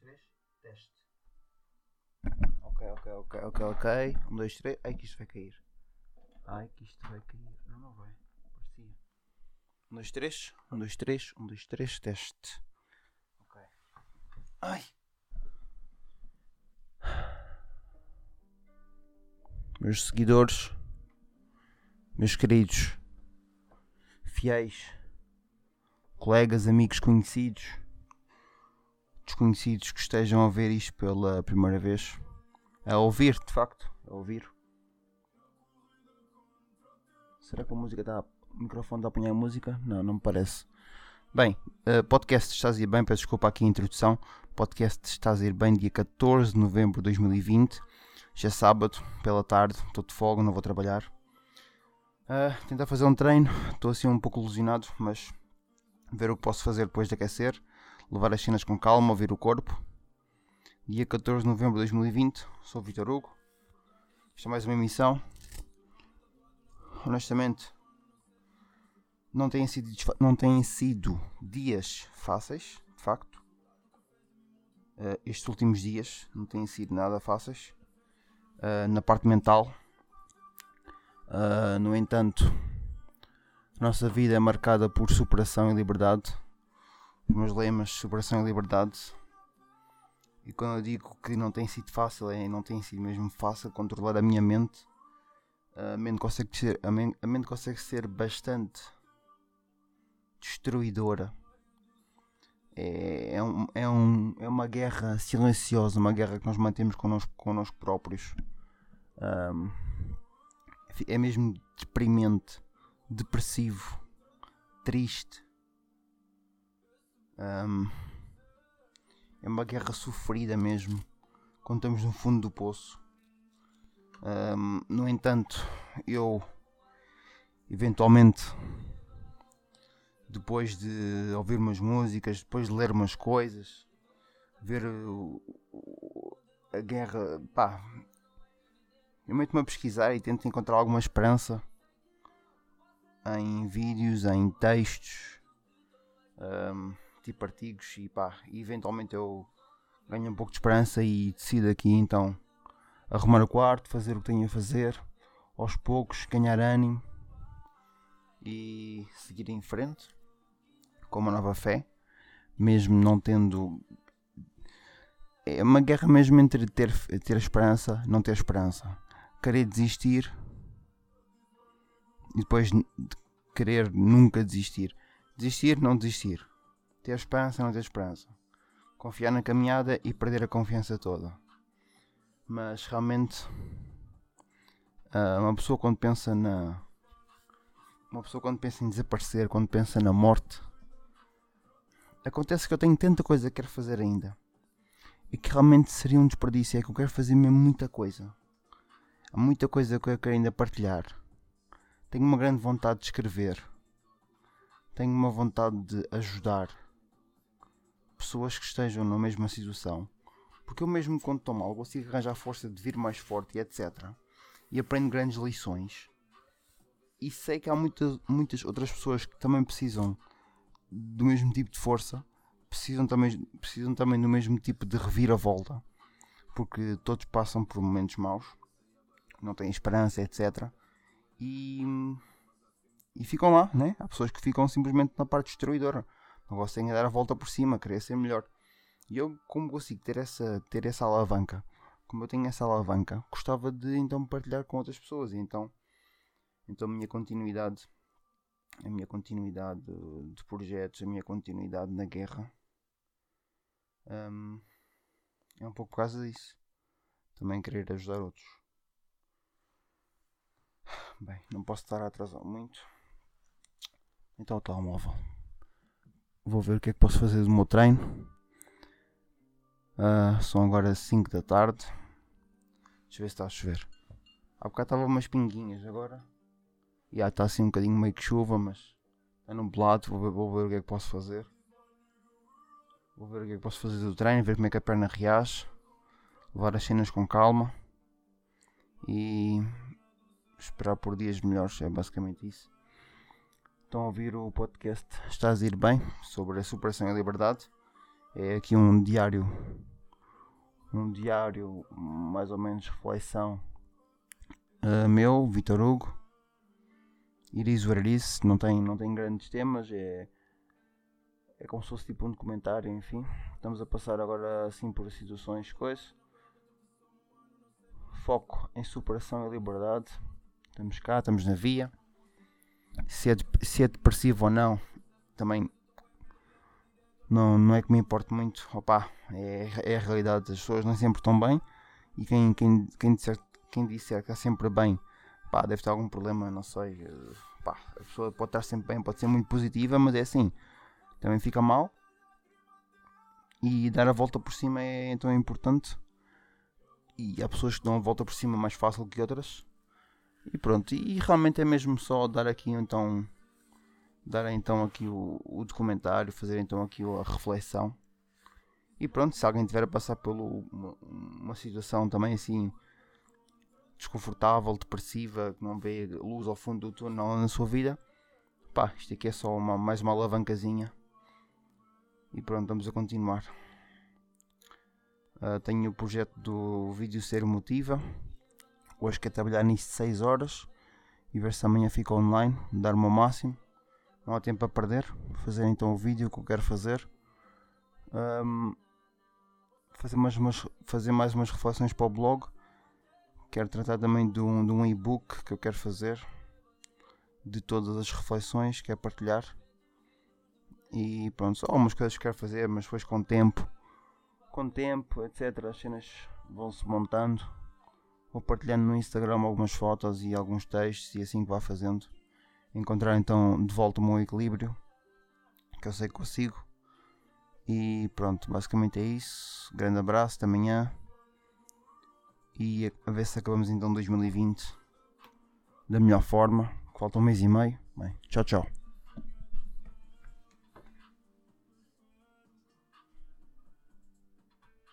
dois, três, teste. Ok, ok, ok, ok, ok. Um, dois, três. Ai que isto vai cair. Ai que isto vai cair. Não, não vai. Parecia. Um, dois, três. Um, dois, três. Um, dois, três, teste. Ok. Ai. Meus seguidores, meus queridos, fiéis, colegas, amigos, conhecidos, desconhecidos que estejam a ver isto pela primeira vez, a ouvir, de facto, a ouvir. Será que a música está. O microfone está a apanhar a música? Não, não me parece. Bem, uh, podcast está a ir bem, peço desculpa aqui a introdução. Podcast está a ir bem dia 14 de novembro de 2020. Já é sábado, pela tarde, estou de folga, não vou trabalhar. Uh, tentar fazer um treino, estou assim um pouco ilusionado, mas ver o que posso fazer depois de aquecer, levar as cenas com calma, ouvir o corpo. Dia 14 de novembro de 2020, sou Vitor Hugo. Isto é mais uma emissão. Honestamente, não têm sido, não têm sido dias fáceis, de facto. Uh, estes últimos dias não têm sido nada fáceis uh, na parte mental. Uh, no entanto, nossa vida é marcada por superação e liberdade. Os meus lemas, superação e liberdade. E quando eu digo que não tem sido fácil, é não tem sido mesmo fácil controlar a minha mente. A mente consegue ser, a mente, a mente consegue ser bastante destruidora. É, é, um, é, um, é uma guerra silenciosa, uma guerra que nós mantemos connosco, connosco próprios. Um, é mesmo deprimente, depressivo, triste. Um, é uma guerra sofrida mesmo, quando estamos no fundo do poço. Um, no entanto, eu eventualmente, depois de ouvir umas músicas, depois de ler umas coisas, ver a guerra, pá, eu meto-me a pesquisar e tento encontrar alguma esperança em vídeos, em textos, um, tipo artigos e pá, eventualmente eu ganho um pouco de esperança e decido aqui então arrumar o quarto, fazer o que tenho a fazer, aos poucos ganhar ânimo e seguir em frente com uma nova fé, mesmo não tendo. É uma guerra mesmo entre ter, ter esperança não ter esperança querer desistir e depois de querer nunca desistir. Desistir, não desistir. Ter esperança, não ter esperança. Confiar na caminhada e perder a confiança toda. Mas realmente, ah, uma pessoa quando pensa na. Uma pessoa quando pensa em desaparecer, quando pensa na morte, acontece que eu tenho tanta coisa que quero fazer ainda. E que realmente seria um desperdício. É que eu quero fazer mesmo muita coisa Há muita coisa que eu quero ainda partilhar. Tenho uma grande vontade de escrever. Tenho uma vontade de ajudar pessoas que estejam na mesma situação. Porque eu mesmo quando estou mal consigo arranjar força de vir mais forte e etc. E aprendo grandes lições. E sei que há muitas, muitas outras pessoas que também precisam do mesmo tipo de força. Precisam também, precisam também do mesmo tipo de reviravolta. Porque todos passam por momentos maus não têm esperança, etc. E, e ficam lá, né? Há pessoas que ficam simplesmente na parte destruidora. Não gostam de dar a volta por cima, querer ser melhor. E eu, como consigo ter essa, ter essa alavanca, como eu tenho essa alavanca, gostava de então partilhar com outras pessoas. E então, então a minha continuidade, a minha continuidade de projetos, a minha continuidade na guerra, um, é um pouco por causa disso. Também querer ajudar outros. Bem, não posso estar a atrasar muito. Então o telemóvel. Vou ver o que é que posso fazer do meu treino. Uh, são agora 5 da tarde. Deixa eu ver se está a chover. Há bocado estava umas pinguinhas agora. E já está assim um bocadinho meio que chuva, mas está nublado. Vou ver, vou ver o que é que posso fazer. Vou ver o que é que posso fazer do treino, ver como é que a perna reage. Levar as cenas com calma. E esperar por dias melhores, é basicamente isso. Estão a ouvir o podcast Estás a ir bem sobre a superação e a liberdade. É aqui um diário um diário, mais ou menos reflexão uh, meu, Vitor Hugo. Iris Veralice, não tem, não tem grandes temas, é, é como se fosse tipo um documentário, enfim. Estamos a passar agora assim por situações, coisas. Foco em superação e liberdade. Estamos cá, estamos na via. Se é, se é depressivo ou não, também não, não é que me importe muito. Opa, é, é a realidade. As pessoas nem sempre estão bem. E quem, quem, quem, disser, quem disser que está sempre bem, pá, deve ter algum problema, não sei. Pá, a pessoa pode estar sempre bem, pode ser muito positiva, mas é assim. Também fica mal. E dar a volta por cima é então é importante. E há pessoas que dão a volta por cima mais fácil que outras. E pronto, e realmente é mesmo só dar aqui então dar então aqui o, o documentário, fazer então aqui a reflexão. E pronto, se alguém tiver a passar por uma, situação também assim desconfortável, depressiva, que não vê luz ao fundo do túnel na sua vida, pá, isto aqui é só uma, mais uma alavancazinha. E pronto, vamos a continuar. Uh, tenho o projeto do vídeo ser motiva. Hoje quero trabalhar nisto 6 horas e ver se amanhã fica online, dar o meu máximo não há tempo a perder. Fazer então o vídeo que eu quero fazer. Um, fazer, mais umas, fazer mais umas reflexões para o blog. Quero tratar também de um, de um e-book que eu quero fazer. De todas as reflexões, quero partilhar. E pronto, só algumas coisas que quero fazer, mas depois com tempo. Com tempo, etc. As cenas vão se montando. Vou partilhando no Instagram algumas fotos e alguns textos e assim que vá fazendo encontrar então de volta o meu equilíbrio, que eu sei que consigo. E pronto, basicamente é isso. Grande abraço, até amanhã. E a ver se acabamos então 2020 da melhor forma. Falta um mês e meio. Bem, tchau, tchau.